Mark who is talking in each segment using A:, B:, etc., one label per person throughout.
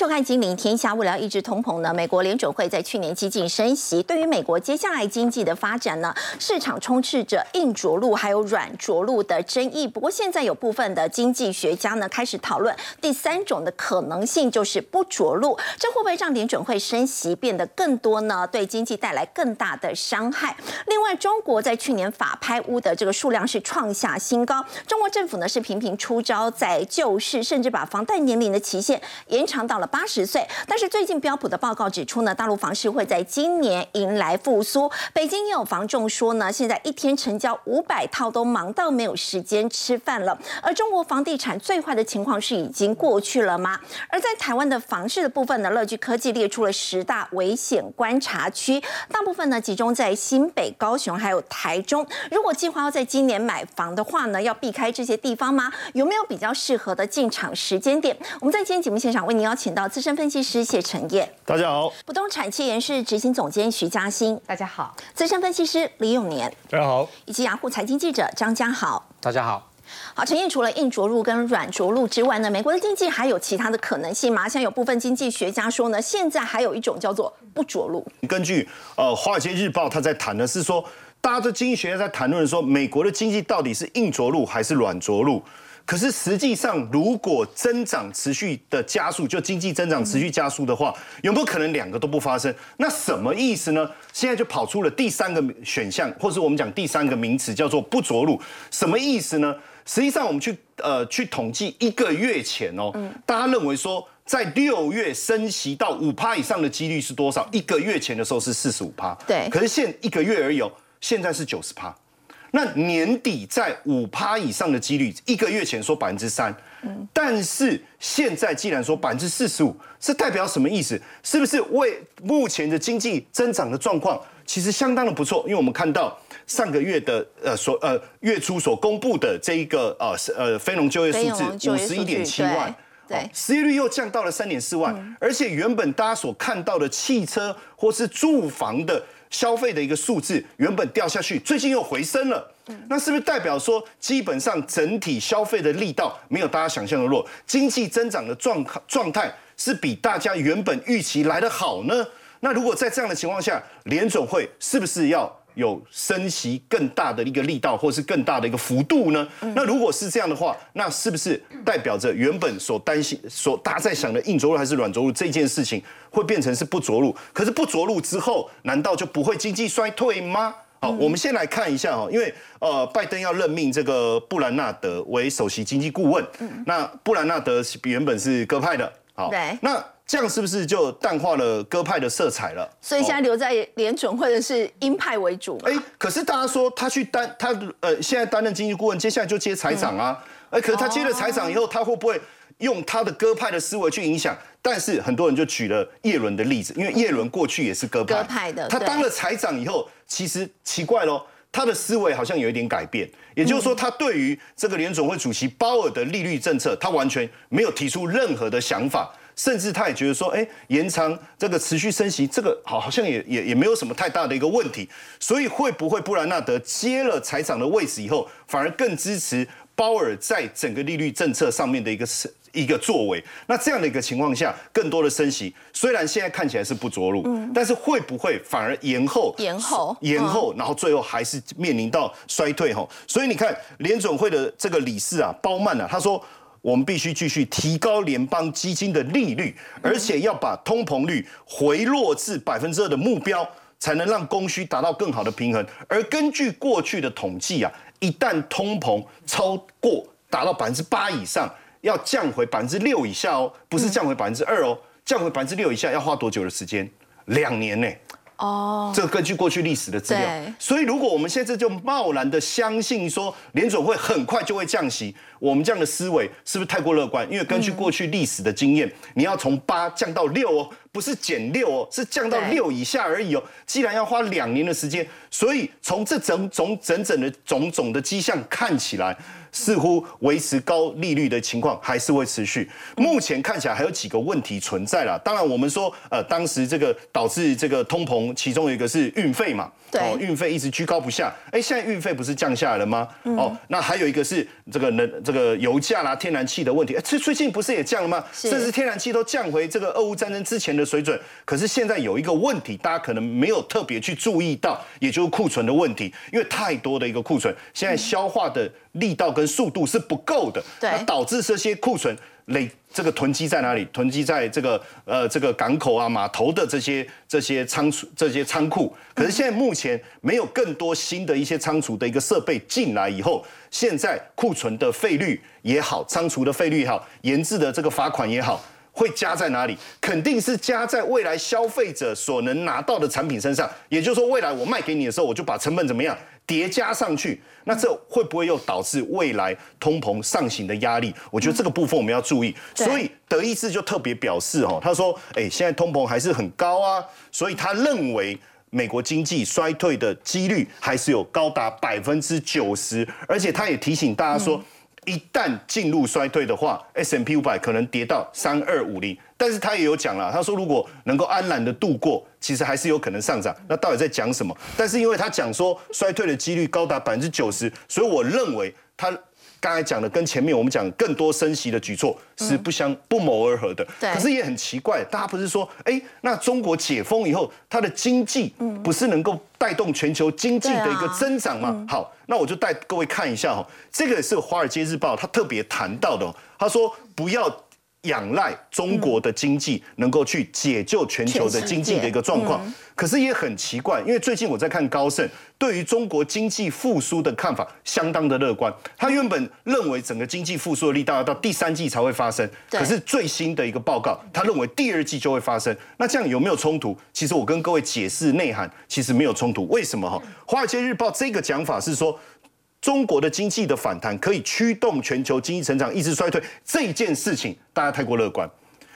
A: 收看《金陵天下》，为了抑制通膨呢，美国联准会在去年激进升息。对于美国接下来经济的发展呢，市场充斥着硬着陆还有软着陆的争议。不过现在有部分的经济学家呢开始讨论第三种的可能性，就是不着陆。这会不会让联准会升息变得更多呢？对经济带来更大的伤害。另外，中国在去年法拍屋的这个数量是创下新高。中国政府呢是频频出招，在救市，甚至把房贷年龄的期限延长到。了八十岁，但是最近标普的报告指出呢，大陆房市会在今年迎来复苏。北京也有房仲说呢，现在一天成交五百套都忙到没有时间吃饭了。而中国房地产最坏的情况是已经过去了吗？而在台湾的房市的部分呢，乐居科技列出了十大危险观察区，大部分呢集中在新北、高雄还有台中。如果计划要在今年买房的话呢，要避开这些地方吗？有没有比较适合的进场时间点？我们在今天节目现场为您邀请。到资深分析师谢承业，
B: 大家好；
A: 不动产企研室执行总监徐嘉欣，
C: 大家好；
A: 资深分析师李永年，
B: 大家好；
A: 以及雅虎财经记者张家豪，
D: 大家好。
A: 好，陈燕除了硬着陆跟软着陆之外呢，美国的经济还有其他的可能性吗？像有部分经济学家说呢，现在还有一种叫做不着陆。
B: 根据呃《华尔街日报》，他在谈的是说，大家的经济学家在谈论说，美国的经济到底是硬着陆还是软着陆？可是实际上，如果增长持续的加速，就经济增长持续加速的话，有没有可能两个都不发生？那什么意思呢？现在就跑出了第三个选项，或是我们讲第三个名词叫做不着陆。什么意思呢？实际上，我们去呃去统计一个月前哦，大家认为说在六月升息到五趴以上的几率是多少？一个月前的时候是四十五趴，
A: 对。
B: 可是现一个月而已，现在是九十趴。那年底在五趴以上的几率，一个月前说百分之三，但是现在既然说百分之四十五，是代表什么意思？是不是为目前的经济增长的状况其实相当的不错？因为我们看到上个月的呃所呃月初所公布的这一个呃呃非农就业数字五十一点七万，
A: 对，
B: 失业率又降到了三点四万，而且原本大家所看到的汽车或是住房的。消费的一个数字原本掉下去，最近又回升了，那是不是代表说基本上整体消费的力道没有大家想象的弱，经济增长的状状态是比大家原本预期来的好呢？那如果在这样的情况下，联总会是不是要？有升息更大的一个力道，或是更大的一个幅度呢？那如果是这样的话，那是不是代表着原本所担心、所大家在想的硬着陆还是软着陆这件事情，会变成是不着陆？可是不着陆之后，难道就不会经济衰退吗？好，我们先来看一下哈，因为呃，拜登要任命这个布兰纳德为首席经济顾问。那布兰纳德原本是鸽派的，
A: 好，对，
B: 那。这样是不是就淡化了鸽派的色彩了？
A: 所以现在留在联准会的是鹰派为主。哎，
B: 可是大家说他去担他呃，现在担任经济顾问，接下来就接财长啊。哎，可是他接了财长以后，他会不会用他的鸽派的思维去影响？但是很多人就举了叶伦的例子，因为叶伦过去也是鸽
A: 派的。
B: 他当了财长以后，其实奇怪喽，他的思维好像有一点改变。也就是说，他对于这个联总会主席鲍尔的利率政策，他完全没有提出任何的想法。甚至他也觉得说，哎，延长这个持续升息，这个好好像也也也没有什么太大的一个问题。所以会不会布兰纳德接了财长的位置以后，反而更支持鲍尔在整个利率政策上面的一个是一个作为？那这样的一个情况下，更多的升息，虽然现在看起来是不着陆，但是会不会反而延后？
A: 延后，
B: 延后，然后最后还是面临到衰退？哈，所以你看联总会的这个理事啊，包曼啊，他说。我们必须继续提高联邦基金的利率，而且要把通膨率回落至百分之二的目标，才能让供需达到更好的平衡。而根据过去的统计啊，一旦通膨超过达到百分之八以上，要降回百分之六以下哦，不是降回百分之二哦，降回百分之六以下要花多久的时间？两年呢？哦，这根据过去历史的资料，所以如果我们现在就贸然的相信说联总会很快就会降息，我们这样的思维是不是太过乐观？因为根据过去历史的经验，你要从八降到六哦，不是减六哦，是降到六以下而已哦。既然要花两年的时间，所以从这整种整整的种种的迹象看起来。似乎维持高利率的情况还是会持续。目前看起来还有几个问题存在了。当然，我们说，呃，当时这个导致这个通膨，其中一个是运费嘛，
A: 哦，
B: 运费一直居高不下。哎，现在运费不是降下来了吗？哦，那还有一个是这个能这这个油价啦、天然气的问题，这最近不是也降了吗？甚至天然气都降回这个俄乌战争之前的水准。可是现在有一个问题，大家可能没有特别去注意到，也就是库存的问题，因为太多的一个库存，现在消化的力道跟速度是不够的，
A: 对，
B: 导致这些库存。累这个囤积在哪里？囤积在这个呃这个港口啊码头的这些这些仓储这些仓库。可是现在目前没有更多新的一些仓储的一个设备进来以后，现在库存的费率也好，仓储的费率也好，研制的这个罚款也好，会加在哪里？肯定是加在未来消费者所能拿到的产品身上。也就是说，未来我卖给你的时候，我就把成本怎么样？叠加上去，那这会不会又导致未来通膨上行的压力？我觉得这个部分我们要注意。所以德意志就特别表示哦，他说：“哎，现在通膨还是很高啊，所以他认为美国经济衰退的几率还是有高达百分之九十，而且他也提醒大家说。”一旦进入衰退的话，S M P 五百可能跌到三二五零，但是他也有讲了，他说如果能够安然的度过，其实还是有可能上涨。那到底在讲什么？但是因为他讲说衰退的几率高达百分之九十，所以我认为他。刚才讲的跟前面我们讲更多升息的举措是不相不谋而合的，可是也很奇怪，大家不是说，哎，那中国解封以后，它的经济不是能够带动全球经济的一个增长吗？好，那我就带各位看一下哈，这个是《华尔街日报》它特别谈到的，他说不要。仰赖中国的经济能够去解救全球的经济的一个状况，可是也很奇怪，因为最近我在看高盛对于中国经济复苏的看法相当的乐观。他原本认为整个经济复苏的力道要到第三季才会发生，可是最新的一个报告，他认为第二季就会发生。那这样有没有冲突？其实我跟各位解释内涵，其实没有冲突。为什么？哈，《华尔街日报》这个讲法是说。中国的经济的反弹可以驱动全球经济成长，抑制衰退这件事情，大家太过乐观，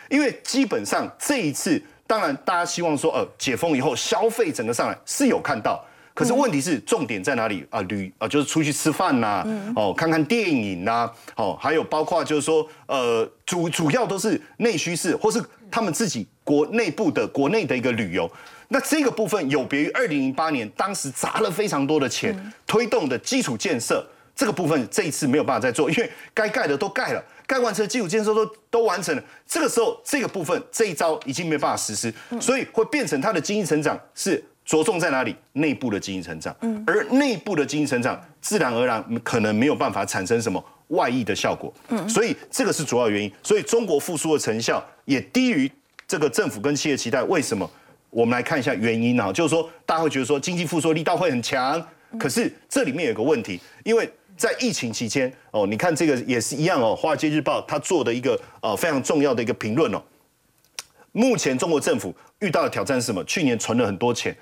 B: 因为基本上这一次，当然大家希望说，呃，解封以后消费整个上来是有看到，可是问题是重点在哪里啊？旅啊，就是出去吃饭呐，哦，看看电影呐，哦，还有包括就是说，呃，主主要都是内需式，或是他们自己国内部的国内的一个旅游。那这个部分有别于二零零八年，当时砸了非常多的钱推动的基础建设，这个部分这一次没有办法再做，因为该盖的都盖了，盖完成的基础建设都都完成了。这个时候，这个部分这一招已经没办法实施，所以会变成它的经济成长是着重在哪里？内部的经济成长，而内部的经济成长自然而然可能没有办法产生什么外溢的效果，所以这个是主要原因。所以中国复苏的成效也低于这个政府跟企业期待，为什么？我们来看一下原因啊，就是说大家会觉得说经济复苏力道会很强，可是这里面有个问题，因为在疫情期间哦，你看这个也是一样哦，《华尔街日报》它做的一个呃非常重要的一个评论哦，目前中国政府遇到的挑战是什么？去年存了很多钱，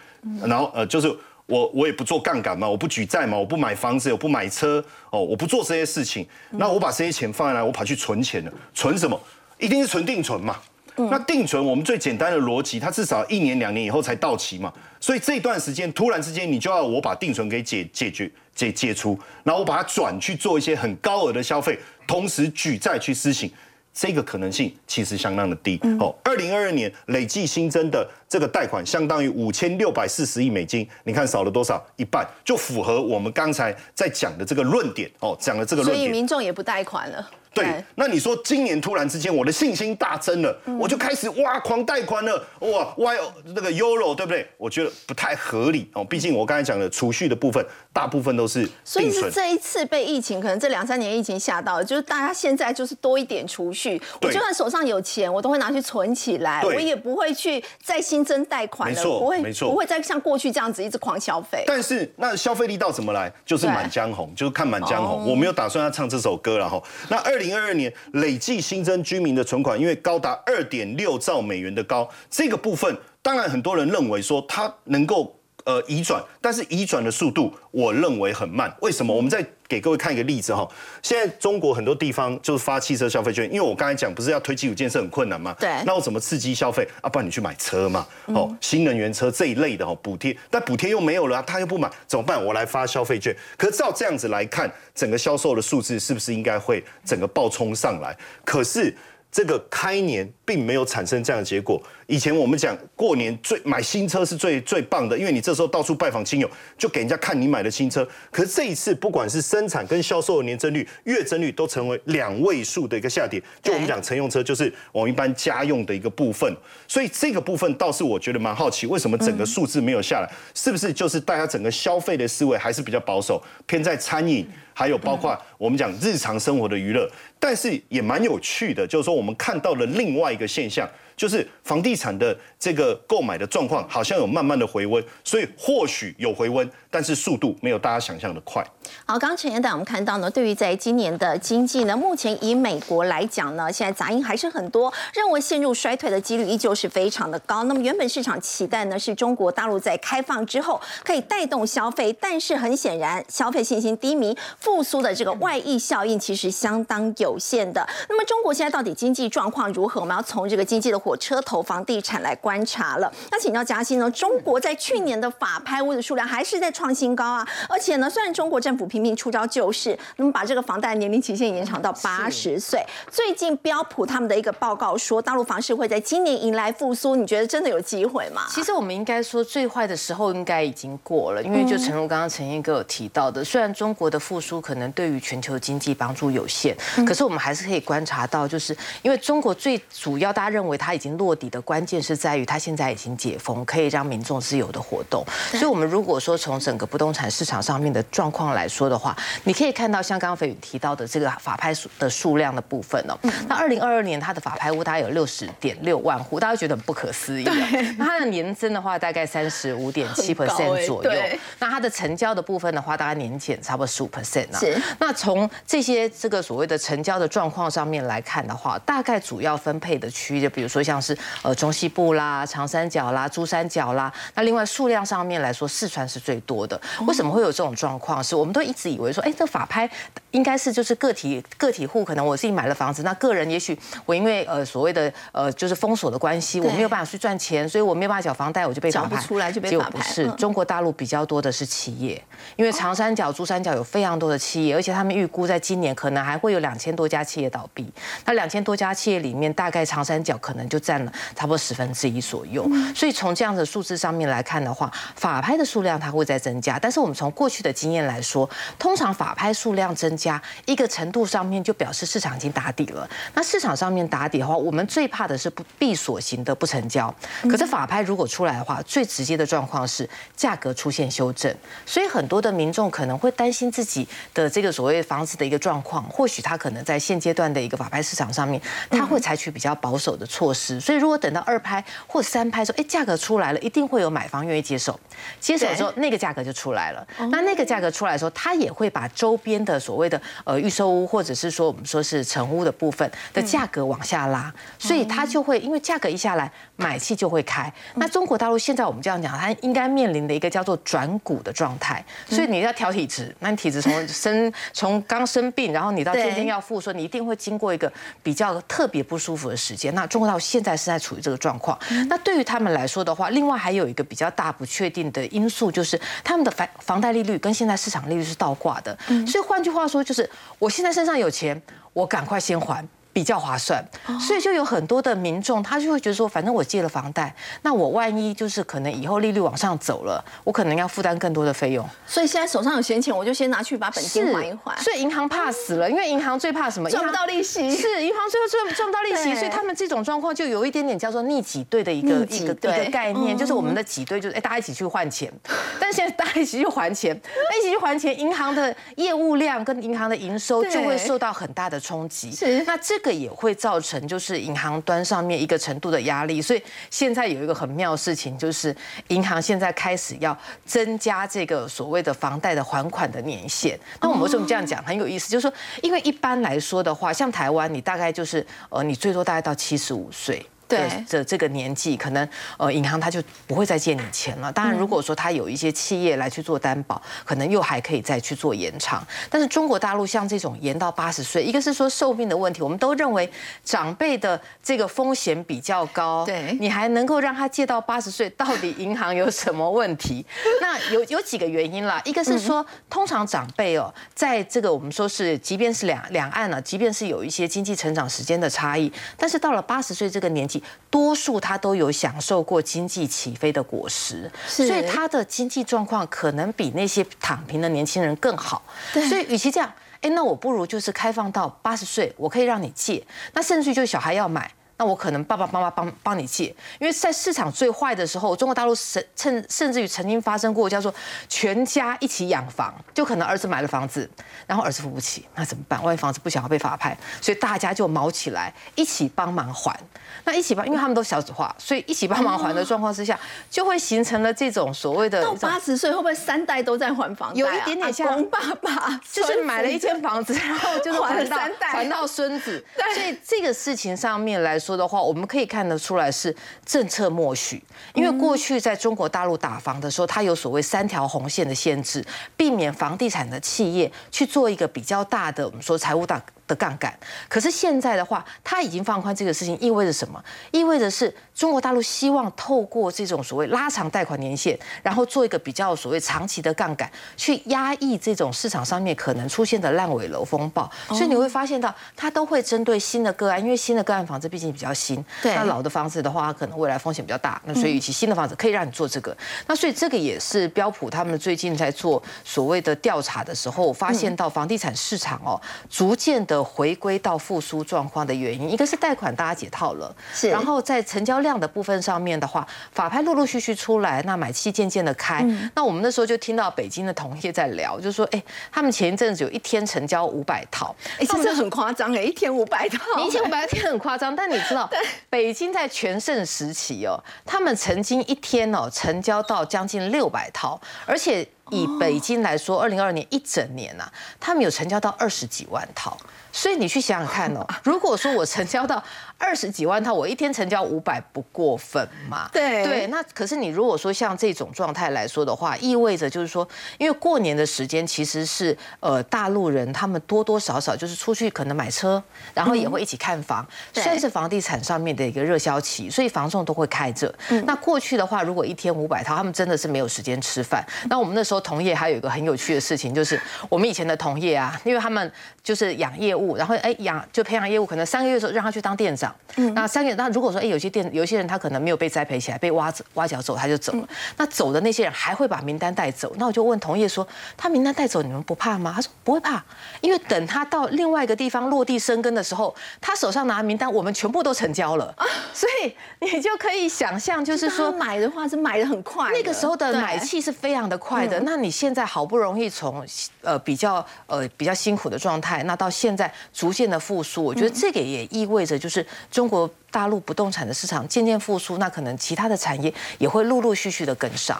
B: 然后呃就是我我也不做杠杆嘛，我不举债嘛，我不买房子，我不买车哦，我不做这些事情，那我把这些钱放下来，我跑去存钱了，存什么？一定是存定存嘛。那定存，我们最简单的逻辑，它至少一年两年以后才到期嘛，所以这段时间突然之间，你就要我把定存给解解决解解除，然后我把它转去做一些很高额的消费，同时举债去施行，这个可能性其实相当的低。哦，二零二二年累计新增的这个贷款相当于五千六百四十亿美金，你看少了多少？一半，就符合我们刚才在讲的这个论点哦，讲的这个论点，
A: 所以民众也不贷款了。
B: 对，那你说今年突然之间我的信心大增了，我就开始哇狂贷款了，哇哇那个 Euro 对不对？我觉得不太合理哦，毕竟我刚才讲的储蓄的部分，大部分都是
A: 所以是这一次被疫情，可能这两三年疫情吓到了，就是大家现在就是多一点储蓄，我就算手上有钱，我都会拿去存起来，我也不会去再新增贷款了，不会
B: 没错，
A: 不会再像过去这样子一直狂消费。
B: 但是那消费力道怎么来？就是满江红，就是看满江红。我没有打算要唱这首歌了哈。那二零二二年。累计新增居民的存款，因为高达二点六兆美元的高，这个部分当然很多人认为说它能够呃移转，但是移转的速度我认为很慢。为什么？我们在给各位看一个例子哈，现在中国很多地方就是发汽车消费券，因为我刚才讲不是要推基础建设很困难吗？
A: 对。
B: 那我怎么刺激消费啊？不然你去买车嘛，哦，新能源车这一类的哦，补贴，但补贴又没有了，他又不买，怎么办？我来发消费券。可是照这样子来看，整个销售的数字是不是应该会整个暴冲上来？可是这个开年并没有产生这样的结果。以前我们讲过年最买新车是最最棒的，因为你这时候到处拜访亲友，就给人家看你买的新车。可是这一次，不管是生产跟销售的年增率、月增率都成为两位数的一个下跌。就我们讲乘用车，就是我们一般家用的一个部分。所以这个部分倒是我觉得蛮好奇，为什么整个数字没有下来？是不是就是大家整个消费的思维还是比较保守，偏在餐饮？还有包括我们讲日常生活的娱乐，但是也蛮有趣的，就是说我们看到了另外一个现象。就是房地产的这个购买的状况好像有慢慢的回温，所以或许有回温，但是速度没有大家想象的快。
A: 好，刚刚陈彦带我们看到呢，对于在今年的经济呢，目前以美国来讲呢，现在杂音还是很多，认为陷入衰退的几率依旧是非常的高。那么原本市场期待呢，是中国大陆在开放之后可以带动消费，但是很显然消费信心低迷，复苏的这个外溢效应其实相当有限的。那么中国现在到底经济状况如何？我们要从这个经济的火车头房地产来观察了。那请教嘉欣呢，中国在去年的法拍屋的数量还是在创新高啊，而且呢，虽然中国政府频频出招救市，那么把这个房贷年龄期限延长到八十岁。最近标普他们的一个报告说，大陆房市会在今年迎来复苏，你觉得真的有机会吗？
C: 其实我们应该说，最坏的时候应该已经过了，因为就陈如刚刚陈燕哥有提到的，虽然中国的复苏可能对于全球经济帮助有限，可是我们还是可以观察到，就是因为中国最主要大家认为它已经落底的关键是在于它现在已经解封，可以让民众自由的活动。所以，我们如果说从整个不动产市场上面的状况来说的话，你可以看到，像刚刚飞宇提到的这个法拍数的数量的部分哦。那二零二二年它的法拍屋大概有六十点六万户，大家觉得很不可思议。那它的年增的话，大概三十五点七 percent 左右。那它的成交的部分的话，大概年减差不多十五 percent 啊。那从这些这个所谓的成交的状况上面来看的话，大概主要分配的区域，就比如说像是呃中西部啦、长三角啦、珠三角啦。那另外数量上面来说，四川是最多的。为什么会有这种状况？是我们都一直以为说，哎。这法拍应该是就是个体个体户，可能我自己买了房子，那个人也许我因为呃所谓的呃就是封锁的关系，我没有办法去赚钱，所以我没有办法缴房贷，我就被
A: 缴不出来就被法拍。
C: 不是中国大陆比较多的是企业，因为长三角、珠三角有非常多的企业，而且他们预估在今年可能还会有两千多家企业倒闭。那两千多家企业里面，大概长三角可能就占了差不多十分之一左右。所以从这样的数字上面来看的话，法拍的数量它会在增加，但是我们从过去的经验来说，通常法拍数量增加一个程度上面，就表示市场已经打底了。那市场上面打底的话，我们最怕的是不闭锁型的不成交。可是法拍如果出来的话，最直接的状况是价格出现修正。所以很多的民众可能会担心自己的这个所谓房子的一个状况，或许他可能在现阶段的一个法拍市场上面，他会采取比较保守的措施。所以如果等到二拍或三拍说，哎，价格出来了，一定会有买方愿意接手。接手之后，那个价格就出来了。那那个价格出来的时候，他也会把周边的所谓的呃预售屋，或者是说我们说是成屋的部分的价格往下拉，所以他就会因为价格一下来，买气就会开。那中国大陆现在我们这样讲，它应该面临的一个叫做转股的状态，所以你要调体质，那你体质从生 从刚生病，然后你到天天要复说，你一定会经过一个比较特别不舒服的时间。那中国大陆现在是在处于这个状况。那对于他们来说的话，另外还有一个比较大不确定的因素，就是他们的房房贷利率跟现在市场利率是倒挂的，所以换句话说，就是我现在身上有钱，我赶快先还。比较划算，所以就有很多的民众，他就会觉得说，反正我借了房贷，那我万一就是可能以后利率往上走了，我可能要负担更多的费用。
A: 所以现在手上有闲钱，我就先拿去把本金还一还。
C: 所以银行怕死了，因为银行最怕什么？
A: 赚不到利息。
C: 是银行最后赚赚不到利息，所以他们这种状况就有一点点叫做逆挤兑的一个一个一个概念，就是我们的挤兑就是哎大家一起去换钱，但现在大家一起去还钱，一起去还钱，银行的业务量跟银行的营收就会受到很大的冲击。是，那这个也会造成就是银行端上面一个程度的压力，所以现在有一个很妙的事情，就是银行现在开始要增加这个所谓的房贷的还款的年限。那我们为什么这样讲很有意思？就是说，因为一般来说的话，像台湾，你大概就是呃，你最多大概到七十五岁。的的这个年纪，可能呃银行它就不会再借你钱了。当然，如果说它有一些企业来去做担保，可能又还可以再去做延长。但是中国大陆像这种延到八十岁，一个是说寿命的问题，我们都认为长辈的这个风险比较高，
A: 对，
C: 你还能够让他借到八十岁，到底银行有什么问题？那有有几个原因啦，一个是说，通常长辈哦，在这个我们说是，即便是两两岸呢，即便是有一些经济成长时间的差异，但是到了八十岁这个年纪，多数他都有享受过经济起飞的果实，所以他的经济状况可能比那些躺平的年轻人更好。所以与其这样，哎，那我不如就是开放到八十岁，我可以让你借，那甚至就小孩要买。那我可能爸爸妈妈帮帮你借，因为在市场最坏的时候，中国大陆甚甚甚至于曾经发生过叫做全家一起养房，就可能儿子买了房子，然后儿子付不起，那怎么办？万一房子不想要被法拍，所以大家就毛起来一起帮忙还。那一起帮，因为他们都小子化，所以一起帮忙还的状况之下，就会形成了这种所谓的
A: 到八十岁会不会三代都在还房？
C: 有一点点像
A: 爸爸，
C: 就是买了一间房子，然后就是还到还到孙子。所以这个事情上面来说的话，我们可以看得出来是政策默许。因为过去在中国大陆打房的时候，它有所谓三条红线的限制，避免房地产的企业去做一个比较大的我们说财务大。的杠杆，可是现在的话，它已经放宽这个事情，意味着什么？意味着是中国大陆希望透过这种所谓拉长贷款年限，然后做一个比较所谓长期的杠杆，去压抑这种市场上面可能出现的烂尾楼风暴。所以你会发现到，它都会针对新的个案，因为新的个案房子毕竟比较新，那老的房子的话，可能未来风险比较大。那所以，与其新的房子可以让你做这个，那所以这个也是标普他们最近在做所谓的调查的时候，发现到房地产市场哦，逐渐的。回归到复苏状况的原因，一个是贷款大家解套了，
A: 是。
C: 然后在成交量的部分上面的话，法拍陆陆续续出来，那买气渐渐的开。那我们那时候就听到北京的同业在聊，就说，哎，他们前一阵子有一天成交五百套，
A: 哎，这的很夸张哎，一天五百套，
C: 一天五百套很夸张。但你知道，北京在全盛时期哦，他们曾经一天哦成交到将近六百套，而且以北京来说，二零二二年一整年呐，他们有成交到二十几万套。所以你去想想看哦，如果说我成交到。二十几万套，我一天成交五百不过分嘛？
A: 对
C: 对，那可是你如果说像这种状态来说的话，意味着就是说，因为过年的时间其实是呃大陆人他们多多少少就是出去可能买车，然后也会一起看房，算是房地产上面的一个热销期，所以房仲都会开着。那过去的话，如果一天五百套，他们真的是没有时间吃饭。那我们那时候同业还有一个很有趣的事情，就是我们以前的同业啊，因为他们就是养业务，然后哎养就培养业务，可能三个月的时候让他去当店长。嗯，那三个月那如果说哎，有些店有些人他可能没有被栽培起来，被挖挖角走他就走了。那走的那些人还会把名单带走。那我就问同业说，他名单带走你们不怕吗？他说不会怕，因为等他到另外一个地方落地生根的时候，他手上拿名单，我们全部都成交了。所以你就可以想象，就是说
A: 买的话是买的很快，
C: 那个时候的买气是非常的快的。那你现在好不容易从呃比较呃比较辛苦的状态，那到现在逐渐的复苏，我觉得这个也意味着就是中国。大陆不动产的市场渐渐复苏，那可能其他的产业也会陆陆续续的跟上。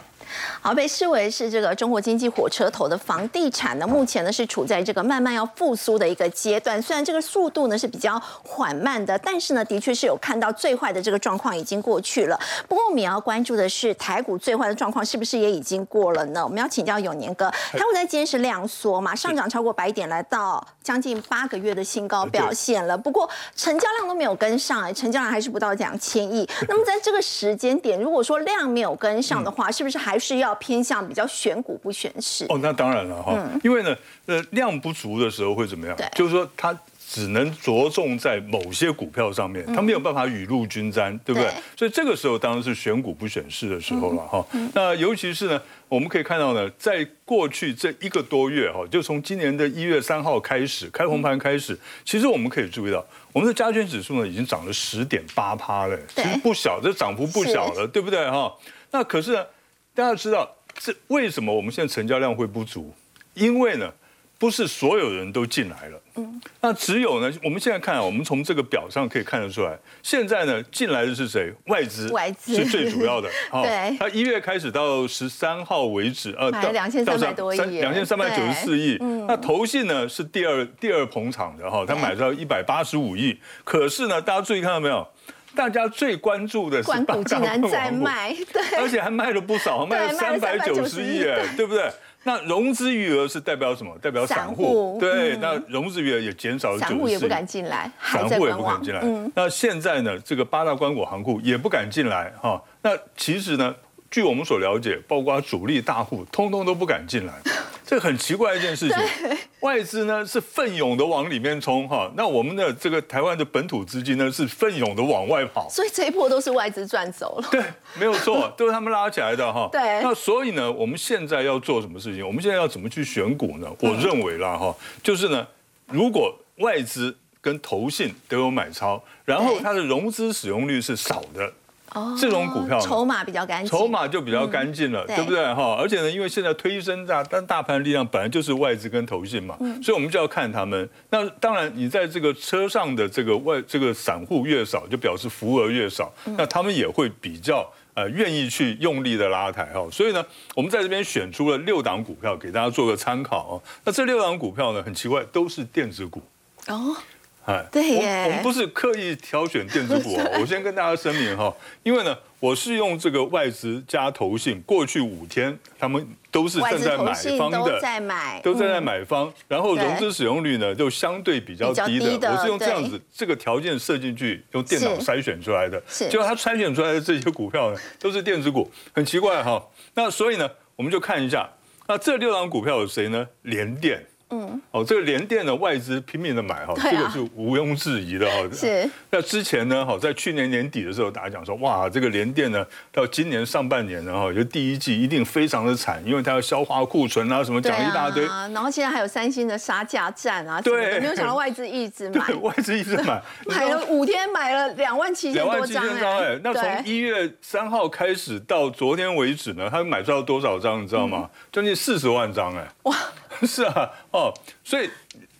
A: 好，被视为是这个中国经济火车头的房地产呢，目前呢是处在这个慢慢要复苏的一个阶段。虽然这个速度呢是比较缓慢的，但是呢，的确是有看到最坏的这个状况已经过去了。不过我们也要关注的是，台股最坏的状况是不是也已经过了呢？我们要请教永年哥，台股在今天是量缩嘛，上涨超过百点，来到将近八个月的新高表现了。不过成交量都没有跟上，哎，成交量还是不到两千亿。那么在这个时间点，如果说量没有跟上的话，是不是还？是要偏向比较选股不选市
D: 哦，那当然了哈，因为呢，呃，量不足的时候会怎么样？就是说它只能着重在某些股票上面，它没有办法雨露均沾，对不对？所以这个时候当然是选股不选市的时候了哈。那尤其是呢，我们可以看到呢，在过去这一个多月哈，就从今年的一月三号开始开红盘开始，其实我们可以注意到，我们的加权指数呢已经涨了十点八趴了，其实不小，这涨幅不小了，对不对哈？那可是呢？大家知道这为什么我们现在成交量会不足？因为呢，不是所有人都进来了。嗯。那只有呢，我们现在看，我们从这个表上可以看得出来，现在呢进来的是谁？外资。
A: 外资
D: 是最主要的。
A: 对。
D: 他一月开始到十三号为止，
A: 呃，到两千三百多亿，
D: 两千三百九十四亿。嗯。那投信呢是第二第二捧场的哈，他买到一百八十五亿。可是呢，大家注意看到没有？大家最关注的是
A: 关谷竟然在卖，对，
D: 而且还卖了不少，卖了三百九十亿，哎，对不对？那融资余额是代表什么？代表散户，对，那融资余额也减少了九十亿，散
A: 户也不敢进来，
D: 散户也不敢进来。那现在呢？这个八大关谷行库也不敢进来，哈。那其实呢？据我们所了解，包括主力大户，通通都不敢进来，这很奇怪一件事情。外资呢是奋勇的往里面冲，哈，那我们的这个台湾的本土资金呢是奋勇的往外跑，
A: 所以这一波都是外资赚走了。
D: 对，没有错，都是他们拉起来的，哈。
A: 对。
D: 那所以呢，我们现在要做什么事情？我们现在要怎么去选股呢？我认为啦，哈，就是呢，如果外资跟投信都有买超，然后它的融资使用率是少的。这种股票
A: 筹码比较干净，
D: 筹码就比较干净了，对不对哈？而且呢，因为现在推升大，但大盘力量本来就是外资跟投信嘛，所以我们就要看他们。那当然，你在这个车上的这个外这个散户越少，就表示浮额越少，那他们也会比较呃愿意去用力的拉抬哈。所以呢，我们在这边选出了六档股票给大家做个参考。那这六档股票呢，很奇怪，都是电子股哦。
A: 哎，对耶，
D: 我们不是刻意挑选电子股哦。我先跟大家声明哈，因为呢，我是用这个外资加投信，过去五天他们都是正在买方的，
A: 都在买，
D: 都在买方，然后融资使用率呢就相对比较低的。我是用这样子这个条件设进去，用电脑筛选出来的。是，结果它筛选出来的这些股票呢，都是电子股，很奇怪哈。那所以呢，我们就看一下，那这六档股票有谁呢？联电。嗯，哦，这个联电的外资拼命的买哈，这个是毋庸置疑的哈。
A: 是。
D: 那之前呢，哈，在去年年底的时候，大家讲说，哇，这个联电呢，到今年上半年呢，哈，就第一季一定非常的惨，因为它要消化库存啊，什么讲一大堆。
A: 然后现在还有三星的杀价战啊，对，没有想到外资一直买，
D: 外资一直买，
A: 买了五天买了两万七千多张哎。
D: 那从一月三号开始到昨天为止呢，他买出了多少张？你知道吗？将近四十万张哎。哇。是啊，哦，所以，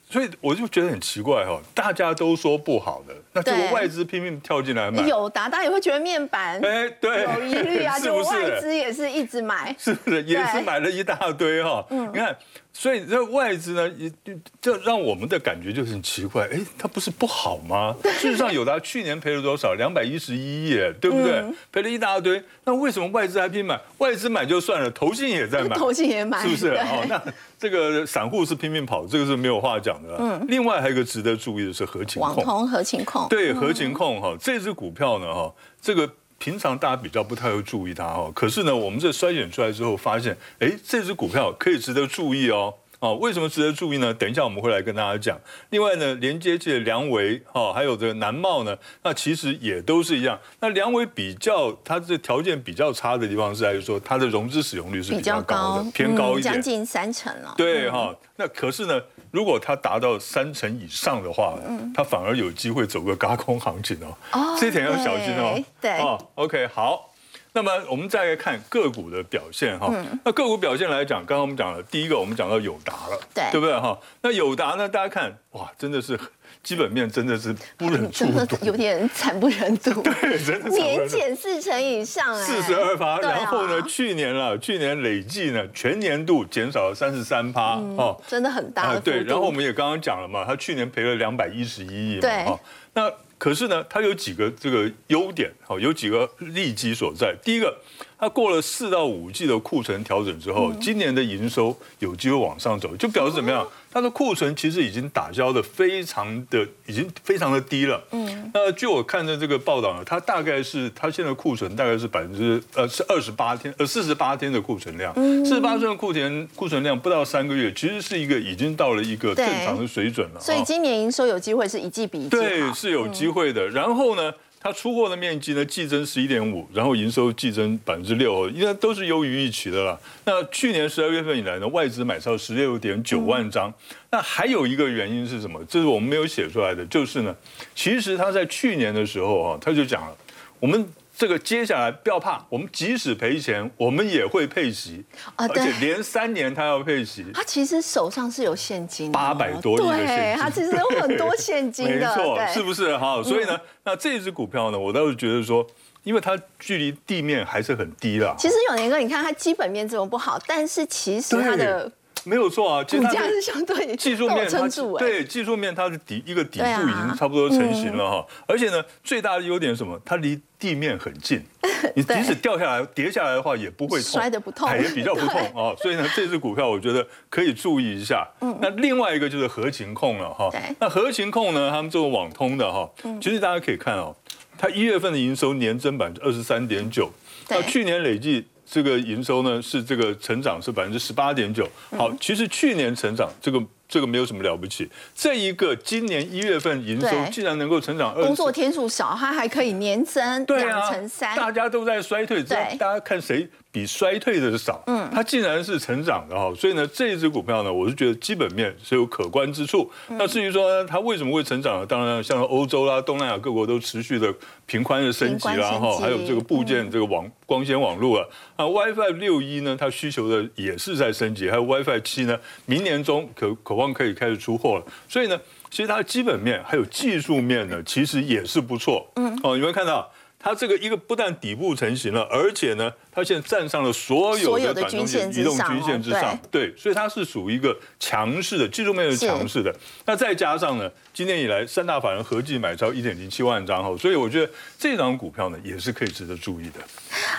D: 所以我就觉得很奇怪哈，大家都说不好的，那这个外资拼命跳进来买，
A: 有达，大家也会觉得面板，
D: 哎，对，
A: 有疑虑啊，就外资也是一直买，
D: 是不是？也是买了一大堆哈，嗯，你看。所以这外资呢，也就让我们的感觉就很奇怪，哎，它不是不好吗？事实上，有的去年赔了多少？两百一十一亿，对不对？赔了一大堆。那为什么外资还拼买？外资买就算了，投信也在买，
A: 投信也买，
D: 是不是？哦，那这个散户是拼命跑，这个是没有话讲的。嗯。另外还有一个值得注意的是合情控，
A: 网通合情控，
D: 对合情控哈，这只股票呢哈，这个。平常大家比较不太会注意它哈，可是呢，我们这筛选出来之后发现，哎，这只股票可以值得注意哦。哦，为什么值得注意呢？等一下我们会来跟大家讲。另外呢，连接器的梁维哦，还有这个南茂呢，那其实也都是一样。那梁维比较它这条件比较差的地方是在于说它的融资使用率是比较高的，偏高一点，
A: 将近三成了。
D: 对哈，那可是呢，如果它达到三成以上的话，它反而有机会走个高空行情哦。哦，这一点要小心哦。
A: 对，哦
D: ，OK，好。那么我们再来看个股的表现哈。那个股表现来讲，刚刚我们讲了第一个，我们讲到友达了，
A: 对，
D: 对不对哈？那友达呢，大家看哇，真的是基本面真的是不忍
A: 真的有点惨不忍睹。
D: 对，真的
A: 年减四成以上，
D: 四十二趴。然后呢，去年了，去年累计呢，全年度减少了三十三趴哦，
A: 真的很大。
D: 对，然后我们也刚刚讲了嘛，他去年赔了两百一十一亿嘛，哈，那。可是呢，它有几个这个优点，好，有几个利基所在。第一个。它过了四到五季的库存调整之后，今年的营收有机会往上走，就表示怎么样？它的库存其实已经打消的非常的，已经非常的低了。嗯，那据我看的这个报道呢，它大概是它现在库存大概是百分之呃是二十八天呃四十八天的库存量，四十八天的库存库存量不到三个月，其实是一个已经到了一个正常的水准了。
A: 所以今年营收有机会是一季比一季
D: 对，是有机会的。然后呢？它出货的面积呢，季增十一点五，然后营收季增百分之六，应该都是优于预期的了。那去年十二月份以来呢，外资买超十六点九万张。那还有一个原因是什么？这是我们没有写出来的，就是呢，其实他在去年的时候啊，他就讲了，我们。这个接下来不要怕，我们即使赔钱，我们也会配息，而且连三年他要配息。
A: 他其实手上是有现金，
D: 八百多亿的现金，
A: 他其实有很多现金的，
D: 没错，是不是哈？所以呢，那这只股票呢，我倒是觉得说，因为它距离地面还是很低了。
A: 其实永年哥，你看它基本面这么不好，但是其实它的。
D: 没有错啊，
A: 股价是相对
D: 技术面
A: 它
D: 对技术面它的底一个底部已经差不多成型了哈，而且呢，最大的优点是什么？它离地面很近，你即使掉下来跌下来的话也不会痛，
A: 摔的不痛，
D: 也比较不痛 啊。所以呢，这支股票我觉得可以注意一下。那另外一个就是合情控了哈，那合情控呢，他们做网通的哈，其实大家可以看哦，它一月份的营收年增百分之二十三点九，到去年累计。这个营收呢是这个成长是百分之十八点九，好，其实去年成长这个这个没有什么了不起，这一个今年一月份营收竟然能够成长二，
A: 工作天数少，它还可以年增两成三，
D: 大家都在衰退，大家看谁。比衰退的少，嗯，它竟然是成长的哈，所以呢，这一只股票呢，我是觉得基本面是有可观之处。那至于说它为什么会成长呢？当然，像欧洲啦、东南亚各国都持续的频宽的升级啦，哈，还有这个部件、这个网光纤网络啊，啊，WiFi 六一呢，它需求的也是在升级，还有 WiFi 七呢，明年中可渴望可以开始出货了。所以呢，其实它的基本面还有技术面呢，其实也是不错。嗯，哦，你会看到。它这个一个不但底部成型了，而且呢，它现在站上了所有的短中线移动均线之上，对，所以它是属于一个强势的技术面是强势的。那再加上呢？今年以来，三大法人合计买超一点零七万张哈，所以我觉得这张股票呢也是可以值得注意的。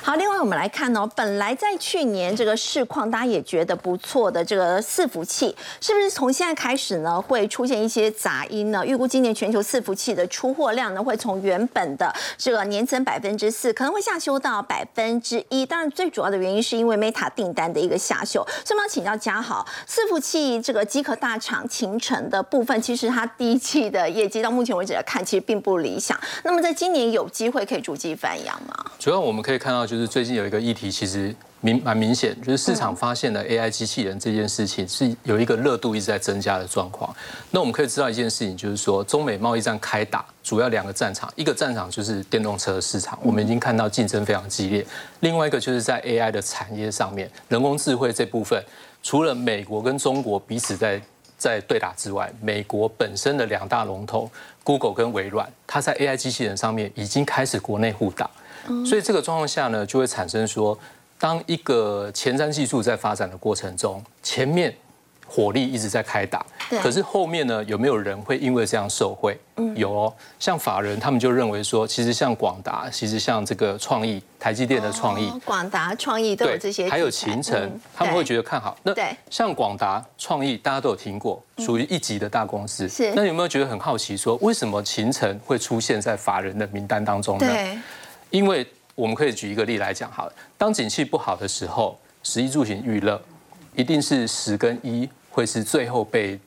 A: 好，另外我们来看哦，本来在去年这个市况大家也觉得不错的这个伺服器，是不是从现在开始呢会出现一些杂音呢？预估今年全球伺服器的出货量呢会从原本的这个年增百分之四，可能会下修到百分之一。当然，最主要的原因是因为 Meta 订单的一个下修。所以我要请教嘉豪，伺服器这个机壳大厂秦城的部分，其实它第一。季的业绩到目前为止来看，其实并不理想。那么在今年有机会可以逐季翻扬吗？
E: 主要我们可以看到，就是最近有一个议题，其实明蛮明显，就是市场发现了 AI 机器人这件事情是有一个热度一直在增加的状况。那我们可以知道一件事情，就是说中美贸易战开打，主要两个战场，一个战场就是电动车的市场，我们已经看到竞争非常激烈；另外一个就是在 AI 的产业上面，人工智慧这部分，除了美国跟中国彼此在。在对打之外，美国本身的两大龙头 Google 跟微软，它在 AI 机器人上面已经开始国内互打，所以这个状况下呢，就会产生说，当一个前瞻技术在发展的过程中，前面。火力一直在开打，可是后面呢，有没有人会因为这样受贿？有哦，像法人他们就认为说，其实像广达，其实像这个创意，台积电的创意，
A: 广达创意都有这些，
E: 还有秦城，他们会觉得看好。那像广达创意，大家都有听过，属于一级的大公司。
A: 是，
E: 那有没有觉得很好奇，说为什么秦城会出现在法人的名单当中呢？因为我们可以举一个例来讲，好了，当景气不好的时候，十一住行娱乐。一定是十跟一会是最后被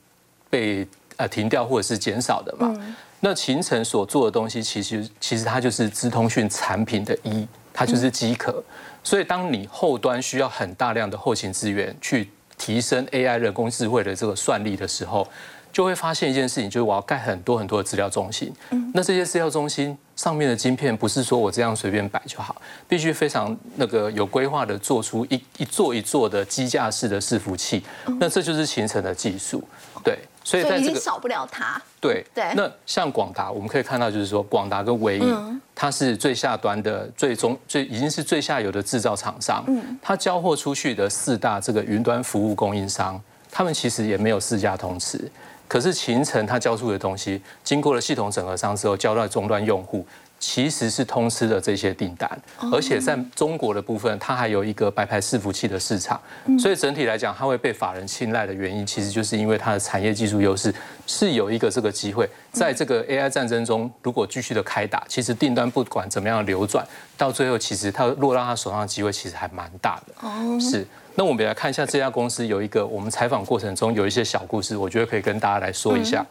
E: 被呃停掉或者是减少的嘛？那秦城所做的东西，其实其实它就是资通讯产品的一，它就是机壳。所以当你后端需要很大量的后勤资源去提升 AI 人工智慧的这个算力的时候，就会发现一件事情，就是我要盖很多很多的资料中心。嗯那这些资料中心。上面的晶片不是说我这样随便摆就好，必须非常那个有规划的做出一一座一座的机架式的伺服器，那这就是形成的技术，对，
A: 所以已经少不了它。
E: 对对。那像广达，我们可以看到就是说广达跟唯一，它是最下端的最终最已经是最下游的制造厂商，它交货出去的四大这个云端服务供应商，他们其实也没有四家同吃。可是秦城它交出的东西，经过了系统整合商之后，交到终端用户，其实是通吃了这些订单，而且在中国的部分，它还有一个白牌伺服器的市场，所以整体来讲，它会被法人青睐的原因，其实就是因为它的产业技术优势是有一个这个机会，在这个 AI 战争中，如果继续的开打，其实订单不管怎么样流转，到最后其实它落到他手上的机会其实还蛮大的，是。那我们来看一下这家公司有一个我们采访过程中有一些小故事，我觉得可以跟大家来说一下。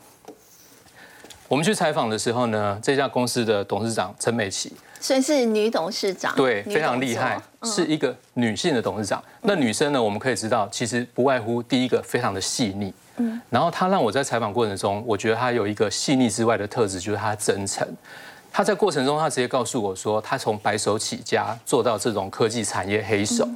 E: 我们去采访的时候呢，这家公司的董事长陈美琪，
A: 所以是女董事长，
E: 对，非常厉害，是一个女性的董事长。那女生呢，我们可以知道，其实不外乎第一个非常的细腻，嗯，然后她让我在采访过程中，我觉得她有一个细腻之外的特质，就是她真诚。她在过程中，她直接告诉我说，她从白手起家做到这种科技产业黑手。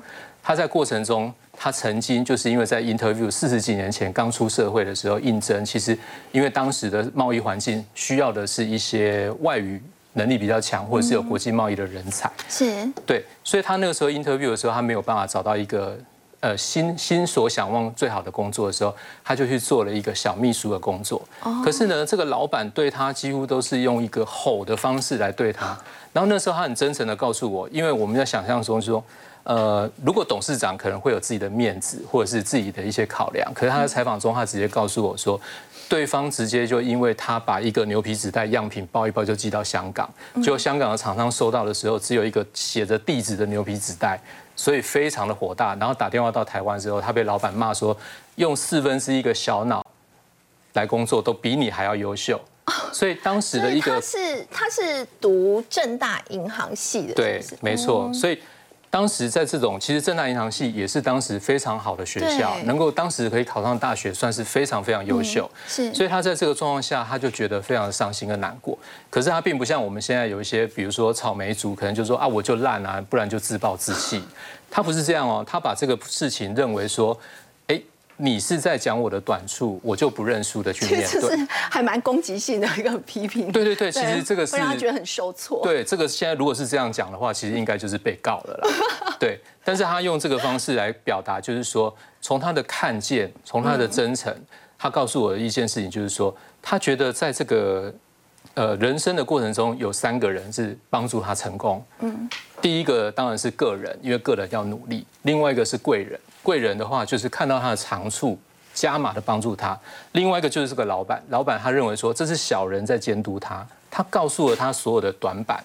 E: 他在过程中，他曾经就是因为在 interview 四十几年前刚出社会的时候应征，其实因为当时的贸易环境需要的是一些外语能力比较强或者是有国际贸易的人才，
A: 是，
E: 对，所以他那个时候 interview 的时候，他没有办法找到一个呃心心所想望最好的工作的时候，他就去做了一个小秘书的工作。可是呢，这个老板对他几乎都是用一个吼的方式来对他。然后那时候他很真诚的告诉我，因为我们在想象中说，呃，如果董事长可能会有自己的面子或者是自己的一些考量，可是他在采访中他直接告诉我说。对方直接就因为他把一个牛皮纸袋样品包一包就寄到香港，就香港的厂商收到的时候只有一个写着地址的牛皮纸袋，所以非常的火大。然后打电话到台湾之后，他被老板骂说用四分之一个小脑来工作都比你还要优秀。所以当时的一个
A: 他是他是读正大银行系的，
E: 对，没错，所以。当时在这种，其实正大银行系也是当时非常好的学校，能够当时可以考上大学，算是非常非常优秀。
A: 是，
E: 所以他在这个状况下，他就觉得非常的伤心跟难过。可是他并不像我们现在有一些，比如说草莓族，可能就说啊，我就烂啊，不然就自暴自弃。他不是这样哦，他把这个事情认为说。你是在讲我的短处，我就不认输的去面对，
A: 还蛮攻击性的一个批评。
E: 对对对，其实这个是
A: 让他觉得很受挫。
E: 对，这个现在如果是这样讲的话，其实应该就是被告了啦。对，但是他用这个方式来表达，就是说从他的看见，从他的真诚，他告诉我的一件事情，就是说他觉得在这个呃人生的过程中，有三个人是帮助他成功。嗯，第一个当然是个人，因为个人要努力；另外一个是贵人。贵人的话，就是看到他的长处，加码的帮助他。另外一个就是这个老板，老板他认为说这是小人在监督他，他告诉了他所有的短板。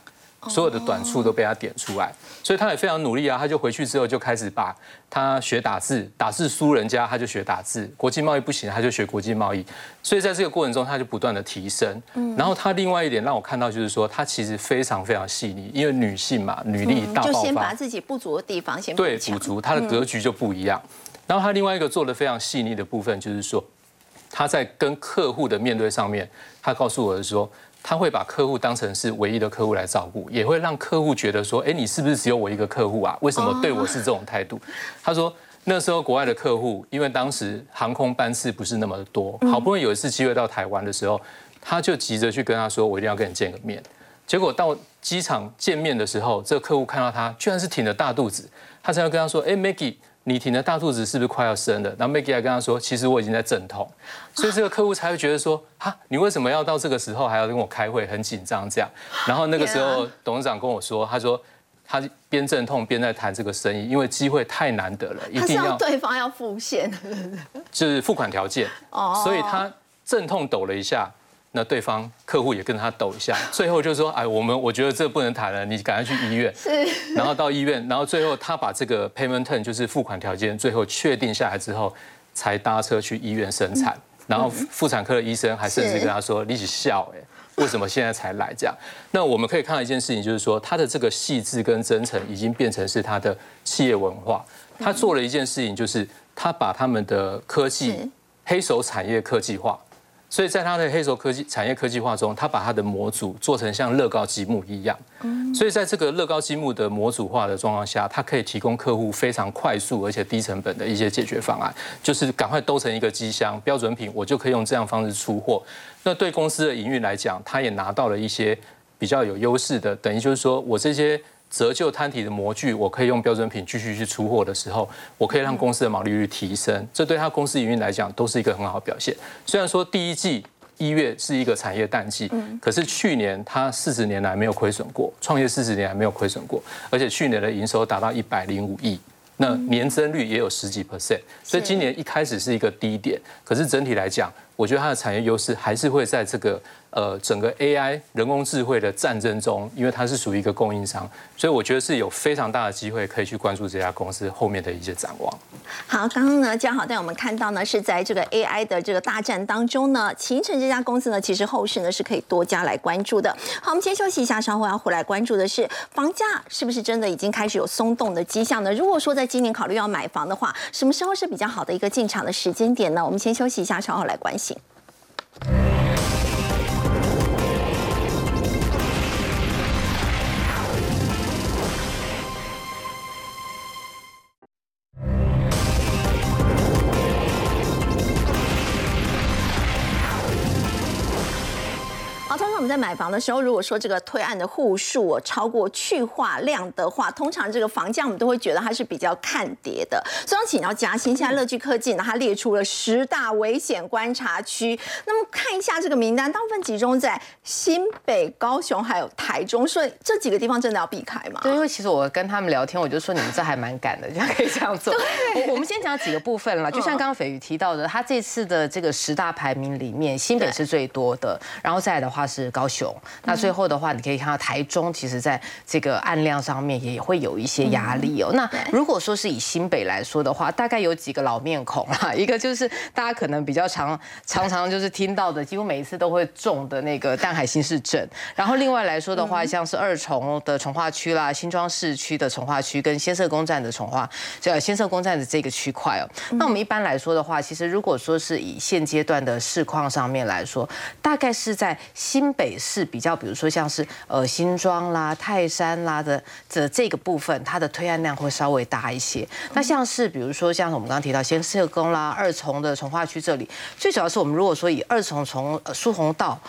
E: 所有的短处都被他点出来，所以他也非常努力啊。他就回去之后就开始把他学打字，打字输人家他就学打字，国际贸易不行他就学国际贸易。所以在这个过程中他就不断的提升。然后他另外一点让我看到就是说他其实非常非常细腻，因为女性嘛，女力大爆发，
A: 就先把自己不足的地方先
E: 对补足，他的格局就不一样。然后他另外一个做的非常细腻的部分就是说他在跟客户的面对上面，他告诉我的说。他会把客户当成是唯一的客户来照顾，也会让客户觉得说：“哎，你是不是只有我一个客户啊？为什么对我是这种态度？”他说：“那时候国外的客户，因为当时航空班次不是那么多，好不容易有一次机会到台湾的时候，他就急着去跟他说：‘我一定要跟你见个面。’结果到机场见面的时候，这个客户看到他居然是挺着大肚子，他才要跟他说：‘哎，Maggie。’你挺着大肚子是不是快要生了？然后 Maggie 还跟他说，其实我已经在阵痛，所以这个客户才会觉得说，哈，你为什么要到这个时候还要跟我开会，很紧张这样。然后那个时候董事长跟我说，他说他边阵痛边在谈这个生意，因为机会太难得了，
A: 一定要对方要付现，
E: 就是付款条件。哦，所以他阵痛抖了一下。那对方客户也跟他抖一下，最后就说：“哎，我们我觉得这不能谈了，你赶快去医院。”
A: 是。
E: 然后到医院，然后最后他把这个 payment term 就是付款条件，最后确定下来之后，才搭车去医院生产。然后妇产科的医生还甚至跟他说：“你起笑哎，为什么现在才来？”这样。那我们可以看到一件事情，就是说他的这个细致跟真诚已经变成是他的企业文化。他做了一件事情，就是他把他们的科技黑手产业科技化。所以在它的黑手科技产业科技化中，它把它的模组做成像乐高积木一样。所以在这个乐高积木的模组化的状况下，它可以提供客户非常快速而且低成本的一些解决方案，就是赶快都成一个机箱标准品，我就可以用这样方式出货。那对公司的营运来讲，它也拿到了一些比较有优势的，等于就是说我这些。折旧摊体的模具，我可以用标准品继续去出货的时候，我可以让公司的毛利率提升，这对他公司营运来讲都是一个很好的表现。虽然说第一季一月是一个产业淡季，可是去年它四十年来没有亏损过，创业四十年来没有亏损过，而且去年的营收达到一百零五亿，那年增率也有十几 percent，所以今年一开始是一个低点，可是整体来讲，我觉得它的产业优势还是会在这个。呃，整个 AI 人工智慧的战争中，因为它是属于一个供应商，所以我觉得是有非常大的机会可以去关注这家公司后面的一些展望。
A: 好，刚刚呢，江好带我们看到呢，是在这个 AI 的这个大战当中呢，秦城这家公司呢，其实后市呢是可以多加来关注的。好，我们先休息一下，稍后要回来关注的是房价是不是真的已经开始有松动的迹象呢？如果说在今年考虑要买房的话，什么时候是比较好的一个进场的时间点呢？我们先休息一下，稍后来关心。在买房的时候，如果说这个推案的户数超过去化量的话，通常这个房价我们都会觉得它是比较看跌的。所以要请教嘉欣，现在乐居科技呢，它列出了十大危险观察区。那么看一下这个名单，大部分集中在新北、高雄还有台中，所以这几个地方真的要避开吗？
C: 对，因为其实我跟他们聊天，我就说你们这还蛮赶的，就可以这样做。我我们先讲几个部分了，就像刚刚斐宇提到的，他这次的这个十大排名里面，新北是最多的，然后再来的话是高雄，那最后的话你可以看到台中，其实在这个案量上面也会有一些压力哦。那如果说是以新北来说的话，大概有几个老面孔啦，一个就是大家可能比较常常常就是听到的，几乎每一次都会中的那个淡海新市镇，然后另外来说的话，像是二重的从化区啦，新庄市区的从化区跟先设工站的从化，呃先设工站的这个区块哦。那我们一般来说的话，其实如果说是以现阶段的市况上面来说，大概是在新北是比较，比如说像是呃新庄啦、泰山啦的这这个部分，它的推案量会稍微大一些。那像是比如说像我们刚刚提到先社工啦、二重的从化区这里，最主要是我们如果说以二重从苏洪道。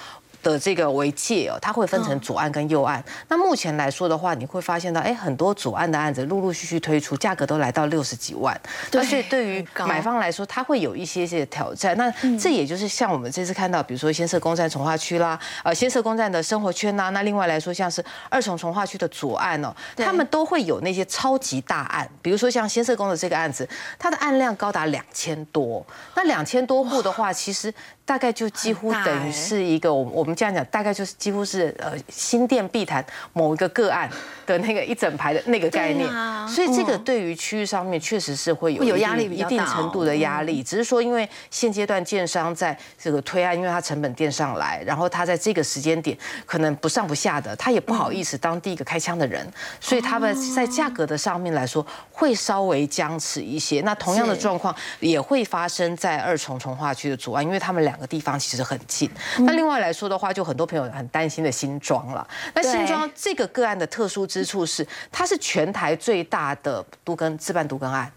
C: 的这个为界哦，它会分成左岸跟右岸。那目前来说的话，你会发现到，哎，很多左岸的案子陆陆续续推出，价格都来到六十几万。对，所以对于买方来说，它会有一些些挑战。那这也就是像我们这次看到，比如说先设公站从化区啦，呃，先设公站的生活圈呐。那另外来说，像是二重从化区的左岸哦，他们都会有那些超级大案。比如说像先设公的这个案子，它的案量高达两千多。那两千多户的话，其实。大概就几乎等于是一个，我我们这样讲，大概就是几乎是呃新店碧潭某一个个案的那个一整排的那个概念，所以这个对于区域上面确实是会有
A: 有压力，
C: 一定程度的压力。只是说，因为现阶段建商在这个推案，因为它成本垫上来，然后他在这个时间点可能不上不下的，他也不好意思当第一个开枪的人，所以他们在价格的上面来说会稍微僵持一些。那同样的状况也会发生在二重重化区的左岸，因为他们两。两个地方其实很近。那另外来说的话，就很多朋友很担心的新庄了。那新庄这个个案的特殊之处是，它是全台最大的都更自办都更案，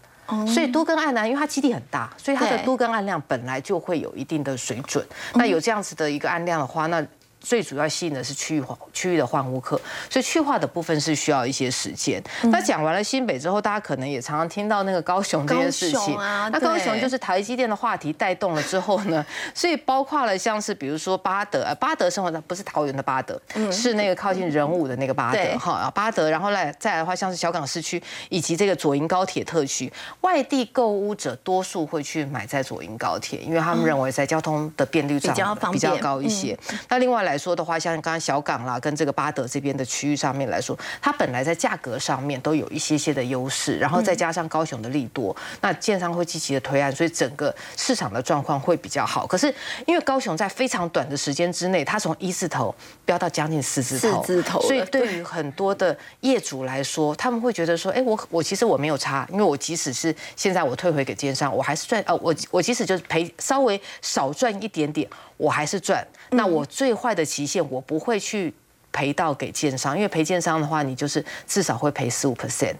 C: 所以都更案呢，因为它基地很大，所以它的都更案量本来就会有一定的水准。那有这样子的一个案量的话，那最主要吸引的是区域化区域的换屋客，所以去化的部分是需要一些时间。那讲完了新北之后，大家可能也常常听到那个高雄这件事情。那高雄就是台积电的话题带动了之后呢，所以包括了像是比如说巴德，巴德生活在不是桃园的巴德，是那个靠近仁武的那个巴德哈，巴德。然后来再来的话，像是小港市区以及这个左营高铁特区，外地购物者多数会去买在左营高铁，因为他们认为在交通的便利上比较高一些。那另外来。来说的话，像刚刚小港啦，跟这个巴德这边的区域上面来说，它本来在价格上面都有一些些的优势，然后再加上高雄的利多，那建商会积极的推案，所以整个市场的状况会比较好。可是因为高雄在非常短的时间之内，它从一字头飙到将近四字头，
A: 四字头，
C: 所以对于很多的业主来说，他们会觉得说，哎，我我其实我没有差，因为我即使是现在我退回给建商，我还是赚，呃，我我即使就是赔稍微少赚一点点。我还是赚，那我最坏的期限我不会去赔到给建商，因为赔建商的话，你就是至少会赔十五 percent，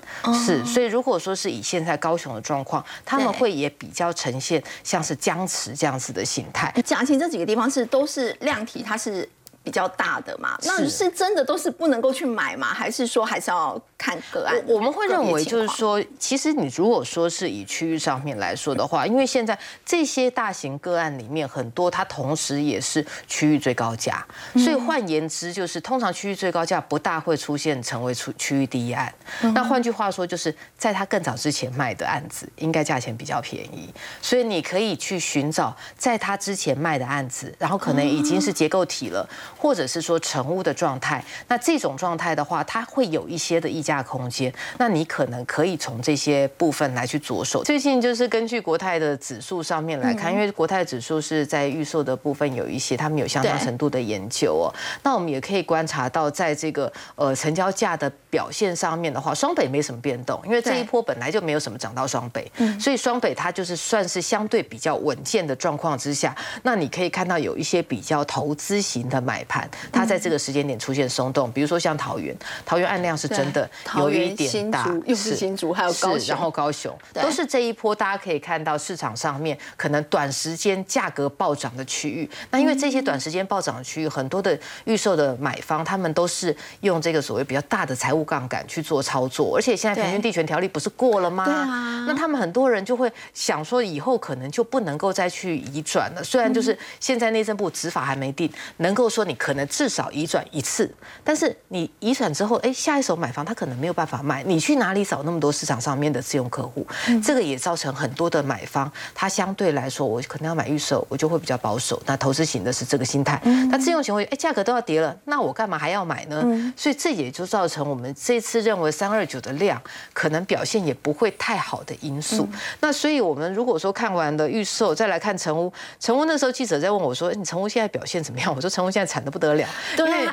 C: 是，所以如果说是以现在高雄的状况，他们会也比较呈现像是僵持这样子的形态。
A: 嘉庆这几个地方是都是量体，它是。比较大的嘛，那是真的都是不能够去买吗？还是说还是要看个案？
C: 我们会认为就是说，其实你如果说是以区域上面来说的话，因为现在这些大型个案里面很多，它同时也是区域最高价，所以换言之，就是通常区域最高价不大会出现成为出区域第一案。那换句话说，就是在它更早之前卖的案子，应该价钱比较便宜，所以你可以去寻找在它之前卖的案子，然后可能已经是结构体了。或者是说成屋的状态，那这种状态的话，它会有一些的溢价空间。那你可能可以从这些部分来去着手。最近就是根据国泰的指数上面来看，因为国泰指数是在预售的部分有一些，他们有相当程度的研究哦。那我们也可以观察到，在这个呃成交价的表现上面的话，双北没什么变动，因为这一波本来就没有什么涨到双北，所以双北它就是算是相对比较稳健的状况之下。那你可以看到有一些比较投资型的买。盘，它在这个时间点出现松动，比如说像桃园，桃园按量是真的有一点大，
A: 又是新竹，还有高雄，
C: 然后高雄都是这一波，大家可以看到市场上面可能短时间价格暴涨的区域。那因为这些短时间暴涨的区域，很多的预售的买方，他们都是用这个所谓比较大的财务杠杆去做操作，而且现在平均地权条例不是过了吗？
A: 对啊，
C: 那他们很多人就会想说，以后可能就不能够再去移转了。虽然就是现在内政部执法还没定，能够说你可能至少移转一次，但是你移转之后，哎，下一手买房他可能没有办法卖，你去哪里找那么多市场上面的自用客户？这个也造成很多的买方，他相对来说，我可能要买预售，我就会比较保守。那投资型的是这个心态，那自用型会，哎，价格都要跌了，那我干嘛还要买呢？所以这也就造成我们这次认为三二九的量可能表现也不会太好的因素。那所以我们如果说看完了预售，再来看成屋，成屋那时候记者在问我说，你成屋现在表现怎么样？我说成屋现在惨的不得了，
A: 对。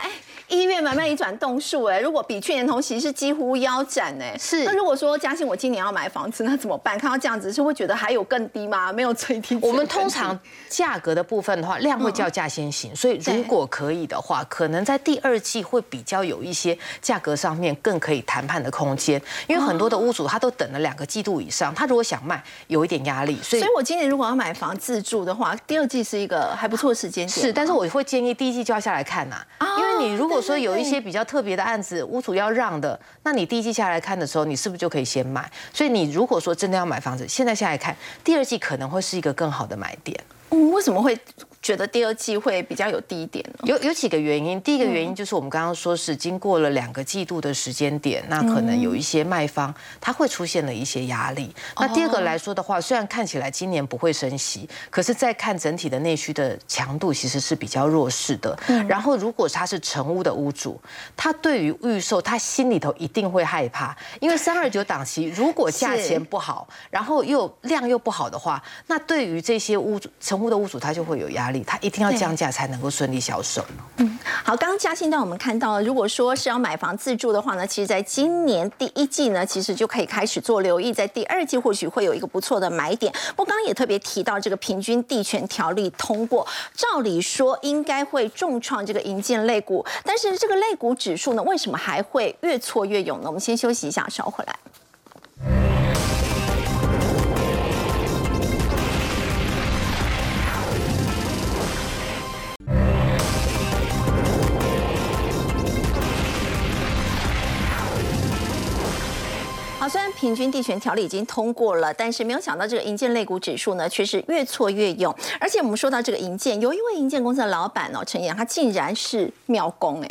A: 一月买卖一转动数，哎，如果比去年同期是几乎腰斩，哎，
C: 是。
A: 那如果说嘉信我今年要买房子，那怎么办？看到这样子是会觉得还有更低吗？没有最低。
C: 我们通常价格的部分的话，量会叫价先行，所以如果可以的话，可能在第二季会比较有一些价格上面更可以谈判的空间，因为很多的屋主他都等了两个季度以上，他如果想卖，有一点压力。
A: 所以，所以我今年如果要买房自住的话，第二季是一个还不错的时间
C: 是，但是我会建议第一季就要下来看呐，因为你如果说有一些比较。比较特别的案子，屋主要让的，那你第一季下来看的时候，你是不是就可以先买？所以你如果说真的要买房子，现在下来看，第二季可能会是一个更好的买点。
A: 嗯，为什么会？觉得第二季会比较有低点
C: 有有几个原因。第一个原因就是我们刚刚说是经过了两个季度的时间点，那可能有一些卖方他会出现了一些压力。那第二个来说的话，虽然看起来今年不会升息，可是再看整体的内需的强度其实是比较弱势的。然后如果他是成屋的屋主，他对于预售他心里头一定会害怕，因为三二九档期如果价钱不好，然后又量又不好的话，那对于这些屋主成屋的屋主他就会有压力。他一定要降价才能够顺利销售。
A: 嗯，好，刚刚嘉欣带我们看到了，如果说是要买房自住的话呢，其实在今年第一季呢，其实就可以开始做留意，在第二季或许会有一个不错的买点。我刚刚也特别提到这个平均地权条例通过，照理说应该会重创这个银建类股，但是这个类股指数呢，为什么还会越挫越勇呢？我们先休息一下，稍回来。虽然平均地权条例已经通过了，但是没有想到这个银建类股指数呢，却是越挫越勇。而且我们说到这个银建，有一位银建公司的老板哦，陈岩，他竟然是妙工哎。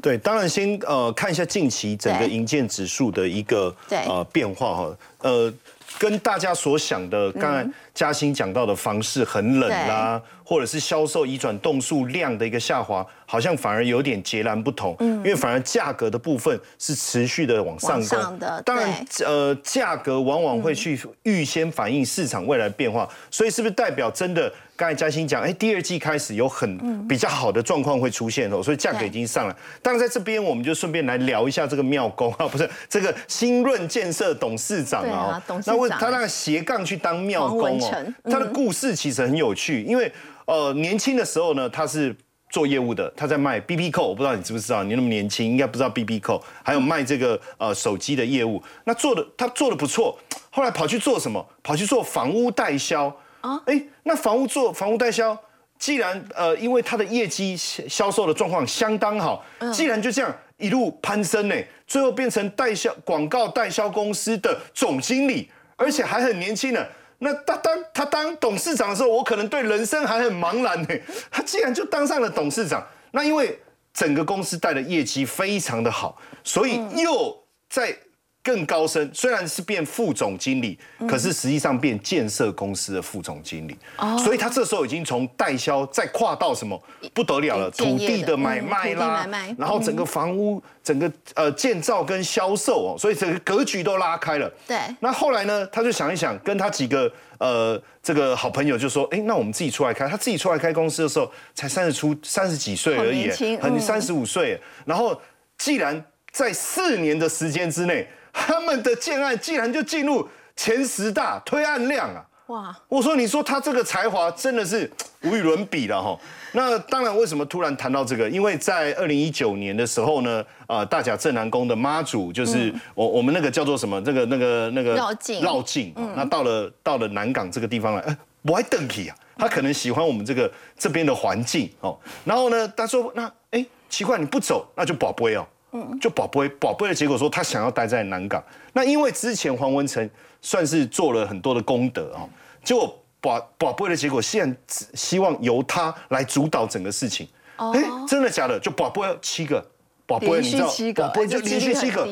B: 对，当然先呃看一下近期整个银建指数的一个呃变化哈，呃，跟大家所想的刚才嘉兴讲到的房市很冷啦。或者是销售移转动数量的一个下滑，好像反而有点截然不同。嗯，因为反而价格的部分是持续的往上
A: 攻的。
B: 当然，呃，价格往往会去预先反映市场未来变化，所以是不是代表真的？刚才嘉欣讲，哎，第二季开始有很比较好的状况会出现哦，所以价格已经上来。当然，在这边我们就顺便来聊一下这个妙工啊，不是这个新润建设董事长啊，
A: 那为
B: 他那个斜杠去当妙工哦，他的故事其实很有趣，因为。呃，年轻的时候呢，他是做业务的，他在卖 B B 扣，我不知道你知不知道，你那么年轻，应该不知道 B B 扣，还有卖这个呃手机的业务，那做的他做的不错，后来跑去做什么？跑去做房屋代销啊？哎，那房屋做房屋代销，既然呃，因为他的业绩销售的状况相当好，既然就这样一路攀升呢，最后变成代销广告代销公司的总经理，而且还很年轻呢。那他当他当董事长的时候，我可能对人生还很茫然呢。他竟然就当上了董事长，那因为整个公司带的业绩非常的好，所以又在。更高升，虽然是变副总经理，可是实际上变建设公司的副总经理。哦，所以他这时候已经从代销再跨到什么不得了了，土地的买卖啦，然后整个房屋、整个呃建造跟销售哦，所以整个格局都拉开了。
A: 对。
B: 那后来呢，他就想一想，跟他几个呃这个好朋友就说：“哎，那我们自己出来开。”他自己出来开公司的时候才三十出三十几岁而已，很三十五岁。然后既然在四年的时间之内。他们的建案竟然就进入前十大推案量啊！哇！我说，你说他这个才华真的是无与伦比了哈。那当然，为什么突然谈到这个？因为在二零一九年的时候呢，啊，大甲镇南宫的妈祖就是我我们那个叫做什么？那个那个那个
A: 绕境
B: 绕境。那到了到了南港这个地方来，哎，我还等起啊。他可能喜欢我们这个这边的环境哦。然后呢，他说那哎奇怪你不走，那就宝贝哦。嗯，就宝贝宝贝的结果说他想要待在南港。那因为之前黄文成。算是做了很多的功德哦，结果宝宝贝的结果，现在希望由他来主导整个事情。哎，真的假的？就宝贝七个，
A: 宝贝你知道，
B: 宝贝就连续七个，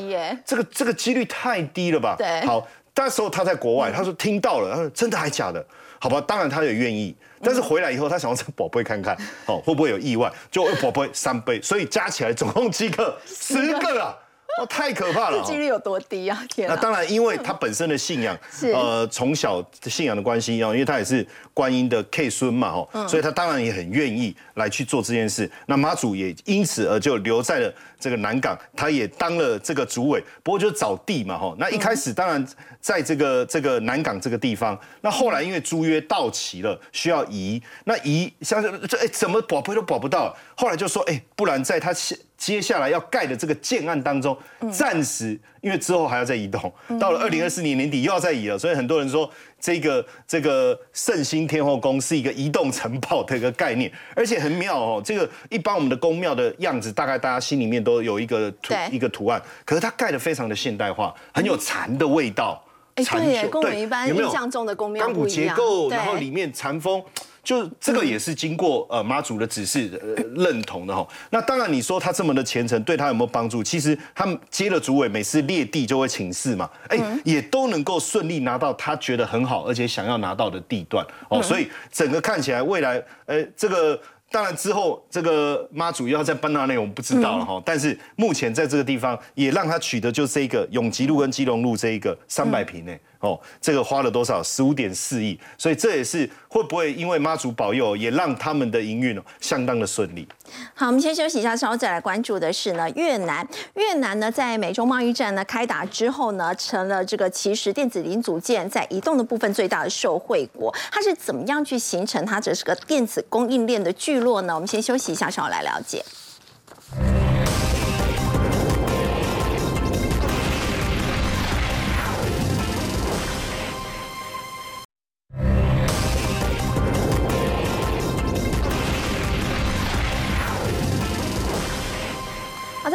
B: 这个这个几率太低了吧？
A: 对。
B: 好，那时候他在国外，他说听到了，他说真的还假的？好吧，当然他也愿意，但是回来以后他想要这宝贝看看，哦会不会有意外？就宝贝三杯，所以加起来总共七个？十个啊。哦，太可怕了！
A: 这几率有多低啊？天
B: 那当然，因为他本身的信仰，呃，从小信仰的关系，哦，因为他也是观音的 K 孙嘛，哦，所以他当然也很愿意来去做这件事。那妈祖也因此而就留在了这个南港，他也当了这个主委，不过就是找地嘛，哈。那一开始当然在这个这个南港这个地方，那后来因为租约到期了，需要移，那移像这哎怎么保配都保不到，后来就说哎，不然在他现。接下来要盖的这个建案当中，暂时因为之后还要再移动，到了二零二四年年底又要再移了，所以很多人说这个这个圣心天后宫是一个移动城堡的一个概念，而且很妙哦。这个一般我们的宫庙的样子，大概大家心里面都有一个图一个图案，可是它盖的非常的现代化，很有禅的味道。
A: 哎，对，跟我们一般印象中的宫庙
B: 钢骨结构，然后里面禅风。就这个也是经过呃妈祖的指示认同的哈。那当然你说他这么的虔诚，对他有没有帮助？其实他们接了主委，每次列地就会请示嘛，哎，也都能够顺利拿到他觉得很好而且想要拿到的地段哦。所以整个看起来未来，呃，这个当然之后这个妈祖要在搬到那，我们不知道了哈。但是目前在这个地方也让他取得就这个永吉路跟基隆路这一个三百平呢。哦，这个花了多少？十五点四亿，所以这也是会不会因为妈祖保佑，也让他们的营运哦相当的顺利。
A: 好，我们先休息一下，稍后再来关注的是呢，越南。越南呢，在美中贸易战呢开打之后呢，成了这个其实电子零组件在移动的部分最大的受惠国。它是怎么样去形成它这是个电子供应链的聚落呢？我们先休息一下，稍后来了解。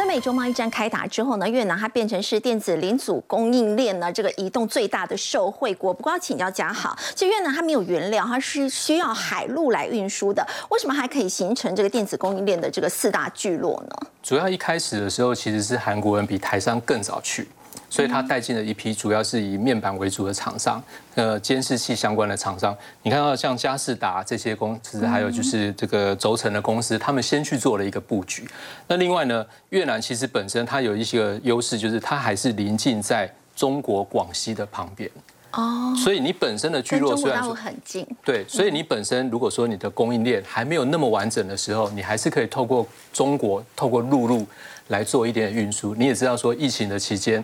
A: 美洲贸易战开打之后呢，越南它变成是电子零组供应链呢这个移动最大的受惠国。不过要请教嘉豪，其实越南它没有原料，它是需要海陆来运输的。为什么还可以形成这个电子供应链的这个四大聚落呢？
E: 主要一开始的时候，其实是韩国人比台商更早去。所以它带进了一批主要是以面板为主的厂商，呃，监视器相关的厂商。你看到像嘉士达这些公司，还有就是这个轴承的公司，他们先去做了一个布局。那另外呢，越南其实本身它有一些优势，就是它还是临近在中国广西的旁边。哦。所以你本身的聚落虽然说
A: 很近，
E: 对，所以你本身如果说你的供应链还没有那么完整的时候，你还是可以透过中国透过陆路来做一点运输。你也知道说疫情的期间。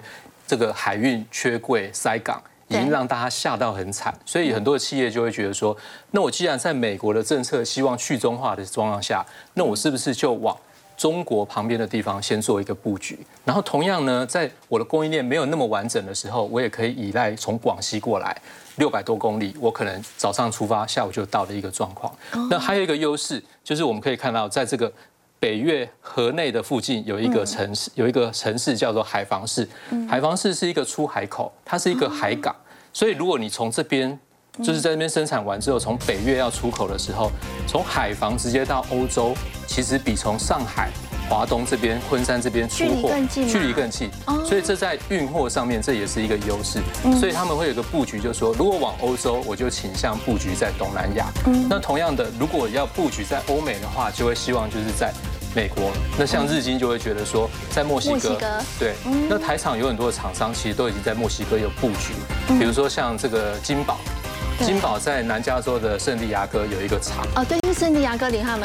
E: 这个海运缺柜塞港，已经让大家吓到很惨，所以很多的企业就会觉得说，那我既然在美国的政策希望去中化的状况下，那我是不是就往中国旁边的地方先做一个布局？然后同样呢，在我的供应链没有那么完整的时候，我也可以依赖从广西过来六百多公里，我可能早上出发，下午就到的一个状况。那还有一个优势就是我们可以看到，在这个。北越河内的附近有一个城市，有一个城市叫做海防市。海防市是一个出海口，它是一个海港，所以如果你从这边就是在那边生产完之后，从北越要出口的时候，从海防直接到欧洲，其实比从上海。华东这边、昆山这边出货距离更近，所以这在运货上面这也是一个优势。所以他们会有个布局，就是说，如果往欧洲，我就倾向布局在东南亚。那同样的，如果要布局在欧美的话，就会希望就是在美国。那像日经就会觉得说，在墨西哥，对，那台厂有很多的厂商其实都已经在墨西哥有布局，比如说像这个金宝，金宝在南加州的圣地亚哥有一个厂。
A: 哦，对，是圣地亚哥领他们。